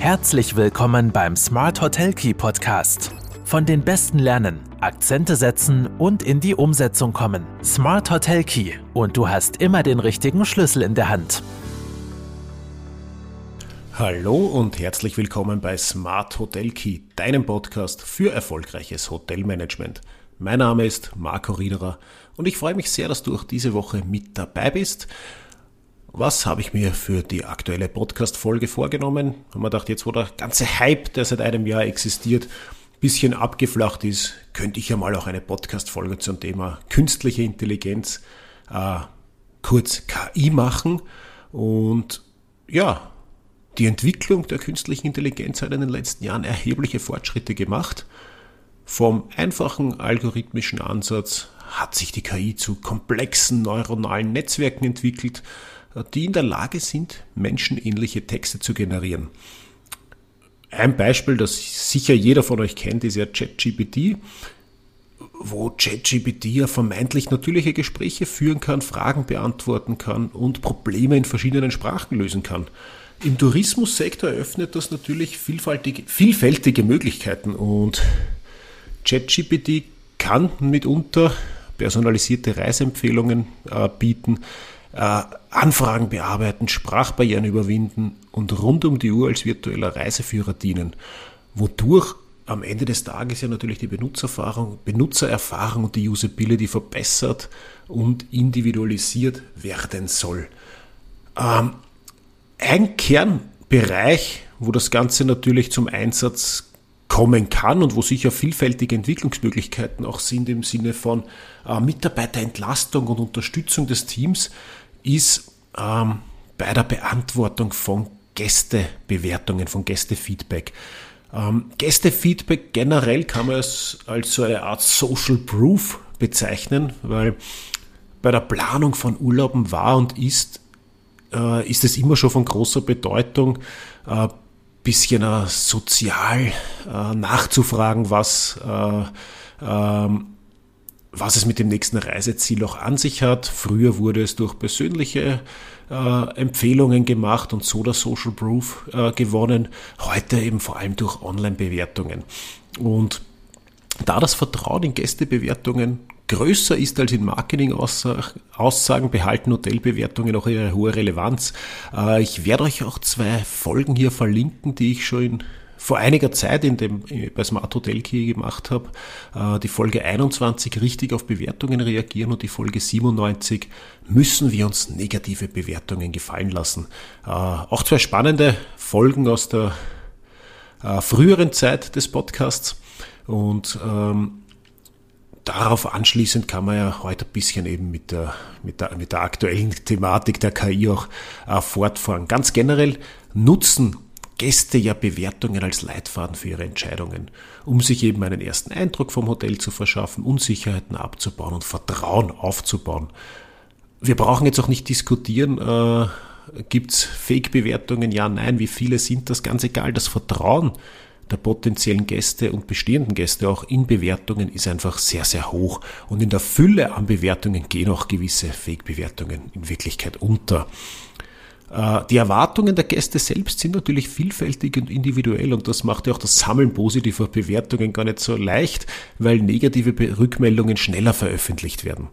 Herzlich willkommen beim Smart Hotel Key Podcast. Von den Besten lernen, Akzente setzen und in die Umsetzung kommen. Smart Hotel Key und du hast immer den richtigen Schlüssel in der Hand. Hallo und herzlich willkommen bei Smart Hotel Key, deinem Podcast für erfolgreiches Hotelmanagement. Mein Name ist Marco Riederer und ich freue mich sehr, dass du auch diese Woche mit dabei bist. Was habe ich mir für die aktuelle Podcast-Folge vorgenommen? Haben wir gedacht, jetzt wo der ganze Hype, der seit einem Jahr existiert, ein bisschen abgeflacht ist, könnte ich ja mal auch eine Podcast-Folge zum Thema künstliche Intelligenz, äh, kurz KI machen. Und ja, die Entwicklung der künstlichen Intelligenz hat in den letzten Jahren erhebliche Fortschritte gemacht. Vom einfachen algorithmischen Ansatz hat sich die KI zu komplexen neuronalen Netzwerken entwickelt, die in der Lage sind, menschenähnliche Texte zu generieren. Ein Beispiel, das sicher jeder von euch kennt, ist ja ChatGPT, wo ChatGPT ja vermeintlich natürliche Gespräche führen kann, Fragen beantworten kann und Probleme in verschiedenen Sprachen lösen kann. Im Tourismussektor eröffnet das natürlich vielfältige, vielfältige Möglichkeiten und ChatGPT kann mitunter personalisierte Reiseempfehlungen äh, bieten, Anfragen bearbeiten, Sprachbarrieren überwinden und rund um die Uhr als virtueller Reiseführer dienen, wodurch am Ende des Tages ja natürlich die Benutzererfahrung, Benutzererfahrung und die Usability verbessert und individualisiert werden soll. Ähm, ein Kernbereich, wo das Ganze natürlich zum Einsatz kommen kann und wo sicher vielfältige Entwicklungsmöglichkeiten auch sind im Sinne von äh, Mitarbeiterentlastung und Unterstützung des Teams, ist ähm, bei der Beantwortung von Gästebewertungen, von Gästefeedback. Ähm, Gästefeedback generell kann man es als so eine Art Social Proof bezeichnen, weil bei der Planung von Urlauben war und ist äh, ist es immer schon von großer Bedeutung, äh, bisschen äh, sozial äh, nachzufragen, was, äh, ähm, was es mit dem nächsten Reiseziel auch an sich hat. Früher wurde es durch persönliche äh, Empfehlungen gemacht und so der Social Proof äh, gewonnen. Heute eben vor allem durch Online-Bewertungen. Und da das Vertrauen in Gästebewertungen größer ist als in Marketing-Aussagen, behalten Hotelbewertungen auch ihre hohe Relevanz. Äh, ich werde euch auch zwei Folgen hier verlinken, die ich schon in vor einiger Zeit in dem, bei Smart Hotel Key gemacht habe. Äh, die Folge 21 richtig auf Bewertungen reagieren und die Folge 97 müssen wir uns negative Bewertungen gefallen lassen. Äh, auch zwei spannende Folgen aus der früheren Zeit des Podcasts und ähm, darauf anschließend kann man ja heute ein bisschen eben mit der, mit der, mit der aktuellen Thematik der KI auch äh, fortfahren. Ganz generell nutzen Gäste ja Bewertungen als Leitfaden für ihre Entscheidungen, um sich eben einen ersten Eindruck vom Hotel zu verschaffen, Unsicherheiten abzubauen und Vertrauen aufzubauen. Wir brauchen jetzt auch nicht diskutieren, äh, gibt es Fake-Bewertungen? Ja, nein, wie viele sind das? Ganz egal, das Vertrauen der potenziellen Gäste und bestehenden Gäste auch in Bewertungen ist einfach sehr, sehr hoch. Und in der Fülle an Bewertungen gehen auch gewisse Fake-Bewertungen in Wirklichkeit unter. Äh, die Erwartungen der Gäste selbst sind natürlich vielfältig und individuell und das macht ja auch das Sammeln positiver Bewertungen gar nicht so leicht, weil negative Rückmeldungen schneller veröffentlicht werden.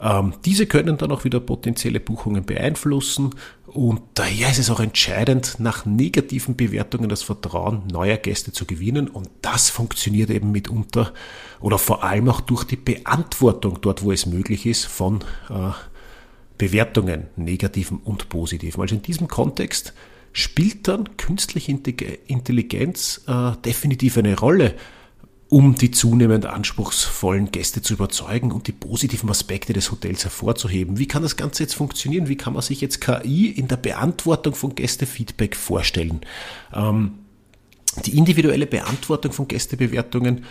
Ähm, diese können dann auch wieder potenzielle Buchungen beeinflussen und daher ist es auch entscheidend, nach negativen Bewertungen das Vertrauen neuer Gäste zu gewinnen und das funktioniert eben mitunter oder vor allem auch durch die Beantwortung dort, wo es möglich ist, von äh, Bewertungen, negativen und positiven. Also in diesem Kontext spielt dann künstliche Intelligenz äh, definitiv eine Rolle um die zunehmend anspruchsvollen Gäste zu überzeugen und die positiven Aspekte des Hotels hervorzuheben. Wie kann das Ganze jetzt funktionieren? Wie kann man sich jetzt KI in der Beantwortung von Gästefeedback vorstellen? Ähm, die individuelle Beantwortung von Gästebewertungen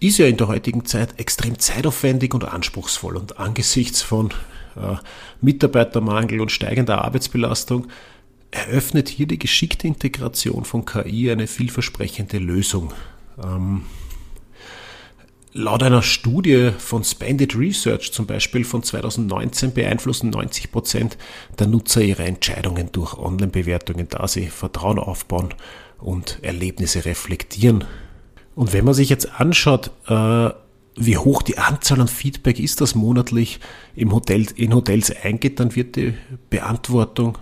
ist ja in der heutigen Zeit extrem zeitaufwendig und anspruchsvoll und angesichts von äh, Mitarbeitermangel und steigender Arbeitsbelastung eröffnet hier die geschickte Integration von KI eine vielversprechende Lösung. Ähm, Laut einer Studie von Spendit Research zum Beispiel von 2019 beeinflussen 90 Prozent der Nutzer ihre Entscheidungen durch Online-Bewertungen, da sie Vertrauen aufbauen und Erlebnisse reflektieren. Und wenn man sich jetzt anschaut, äh, wie hoch die Anzahl an Feedback ist, das monatlich im Hotel, in Hotels eingeht, dann wird die Beantwortung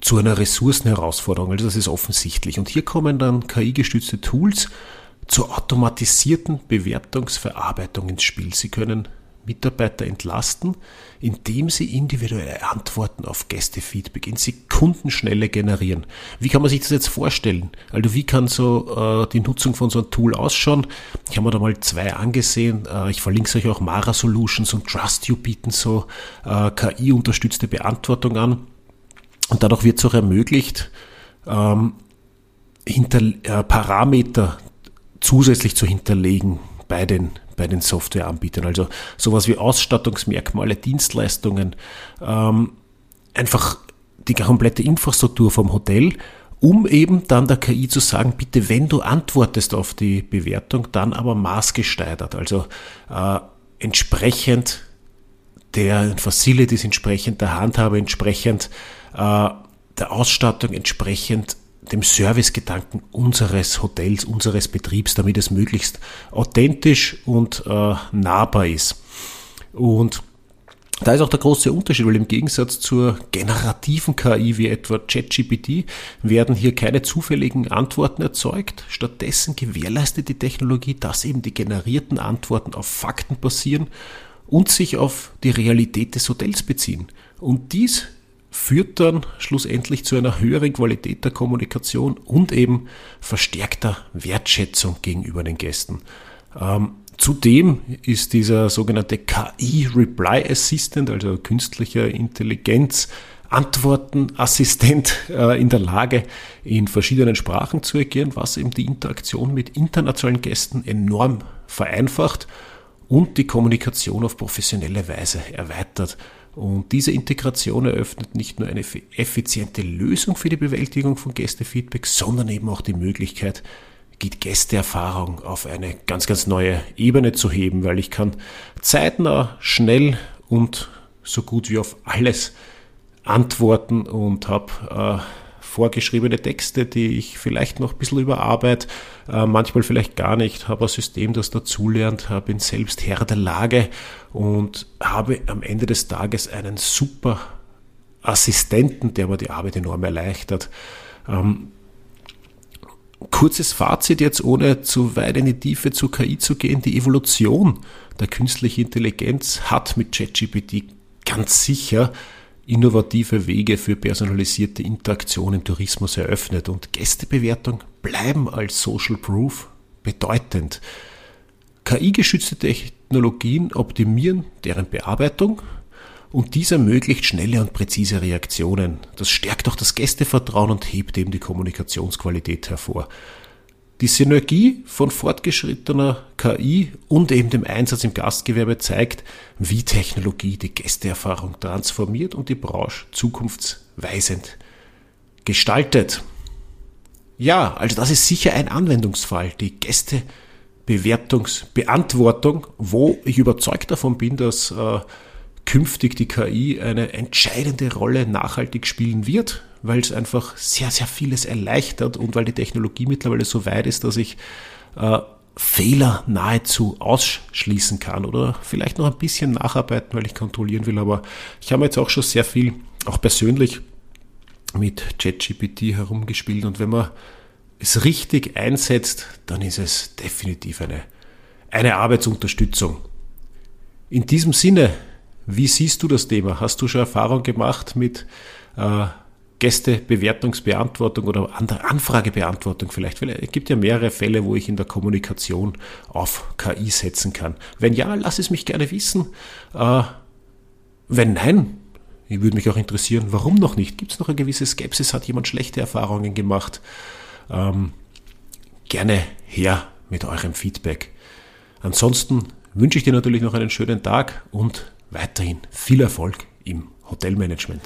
zu einer Ressourcenherausforderung. Also das ist offensichtlich. Und hier kommen dann KI-gestützte Tools, zur automatisierten Bewertungsverarbeitung ins Spiel. Sie können Mitarbeiter entlasten, indem sie individuelle Antworten auf Gästefeedback in Sekundenschnelle generieren. Wie kann man sich das jetzt vorstellen? Also wie kann so äh, die Nutzung von so einem Tool ausschauen? Ich habe mir da mal zwei angesehen. Äh, ich verlinke euch auch Mara Solutions und Trust You bieten so äh, KI-unterstützte Beantwortung an. Und dadurch wird es auch ermöglicht, ähm, hinter, äh, Parameter zusätzlich zu hinterlegen bei den, bei den Softwareanbietern. Also sowas wie Ausstattungsmerkmale, Dienstleistungen, ähm, einfach die komplette Infrastruktur vom Hotel, um eben dann der KI zu sagen, bitte, wenn du antwortest auf die Bewertung, dann aber maßgesteigert, also äh, entsprechend der Facilities, entsprechend der Handhabe, entsprechend äh, der Ausstattung, entsprechend dem Servicegedanken unseres Hotels, unseres Betriebs, damit es möglichst authentisch und äh, nahbar ist. Und da ist auch der große Unterschied, weil im Gegensatz zur generativen KI wie etwa ChatGPT werden hier keine zufälligen Antworten erzeugt. Stattdessen gewährleistet die Technologie, dass eben die generierten Antworten auf Fakten basieren und sich auf die Realität des Hotels beziehen. Und dies führt dann schlussendlich zu einer höheren Qualität der Kommunikation und eben verstärkter Wertschätzung gegenüber den Gästen. Ähm, zudem ist dieser sogenannte KI Reply Assistant, also künstlicher Intelligenz, Antwortenassistent äh, in der Lage, in verschiedenen Sprachen zu agieren, was eben die Interaktion mit internationalen Gästen enorm vereinfacht und die Kommunikation auf professionelle Weise erweitert. Und diese Integration eröffnet nicht nur eine effiziente Lösung für die Bewältigung von Gästefeedback, sondern eben auch die Möglichkeit, die Gästeerfahrung auf eine ganz, ganz neue Ebene zu heben, weil ich kann zeitnah, schnell und so gut wie auf alles antworten und habe äh, vorgeschriebene Texte, die ich vielleicht noch ein bisschen überarbeite, äh, manchmal vielleicht gar nicht, habe ein System, das dazulernt, bin selbst Herr der Lage und habe am Ende des Tages einen super Assistenten, der mir die Arbeit enorm erleichtert. Ähm, kurzes Fazit jetzt, ohne zu weit in die Tiefe zu KI zu gehen. Die Evolution der künstlichen Intelligenz hat mit ChatGPT ganz sicher innovative Wege für personalisierte Interaktion im Tourismus eröffnet und Gästebewertung bleiben als Social Proof bedeutend. KI-geschützte Technologien optimieren deren Bearbeitung und dies ermöglicht schnelle und präzise Reaktionen. Das stärkt auch das Gästevertrauen und hebt eben die Kommunikationsqualität hervor. Die Synergie von fortgeschrittener KI und eben dem Einsatz im Gastgewerbe zeigt, wie Technologie die Gästeerfahrung transformiert und die Branche zukunftsweisend gestaltet. Ja, also das ist sicher ein Anwendungsfall, die Gästebewertungsbeantwortung, wo ich überzeugt davon bin, dass äh, künftig die KI eine entscheidende Rolle nachhaltig spielen wird, weil es einfach sehr, sehr vieles erleichtert und weil die Technologie mittlerweile so weit ist, dass ich äh, Fehler nahezu ausschließen kann oder vielleicht noch ein bisschen nacharbeiten, weil ich kontrollieren will. Aber ich habe jetzt auch schon sehr viel, auch persönlich, mit ChatGPT herumgespielt und wenn man es richtig einsetzt, dann ist es definitiv eine, eine Arbeitsunterstützung. In diesem Sinne, wie siehst du das Thema? Hast du schon Erfahrung gemacht mit äh, Gästebewertungsbeantwortung oder Anfragebeantwortung vielleicht? Es gibt ja mehrere Fälle, wo ich in der Kommunikation auf KI setzen kann. Wenn ja, lass es mich gerne wissen. Äh, wenn nein, ich würde mich auch interessieren, warum noch nicht? Gibt es noch eine gewisse Skepsis? Hat jemand schlechte Erfahrungen gemacht? Ähm, gerne her mit eurem Feedback. Ansonsten wünsche ich dir natürlich noch einen schönen Tag und weiterhin viel Erfolg im Hotelmanagement.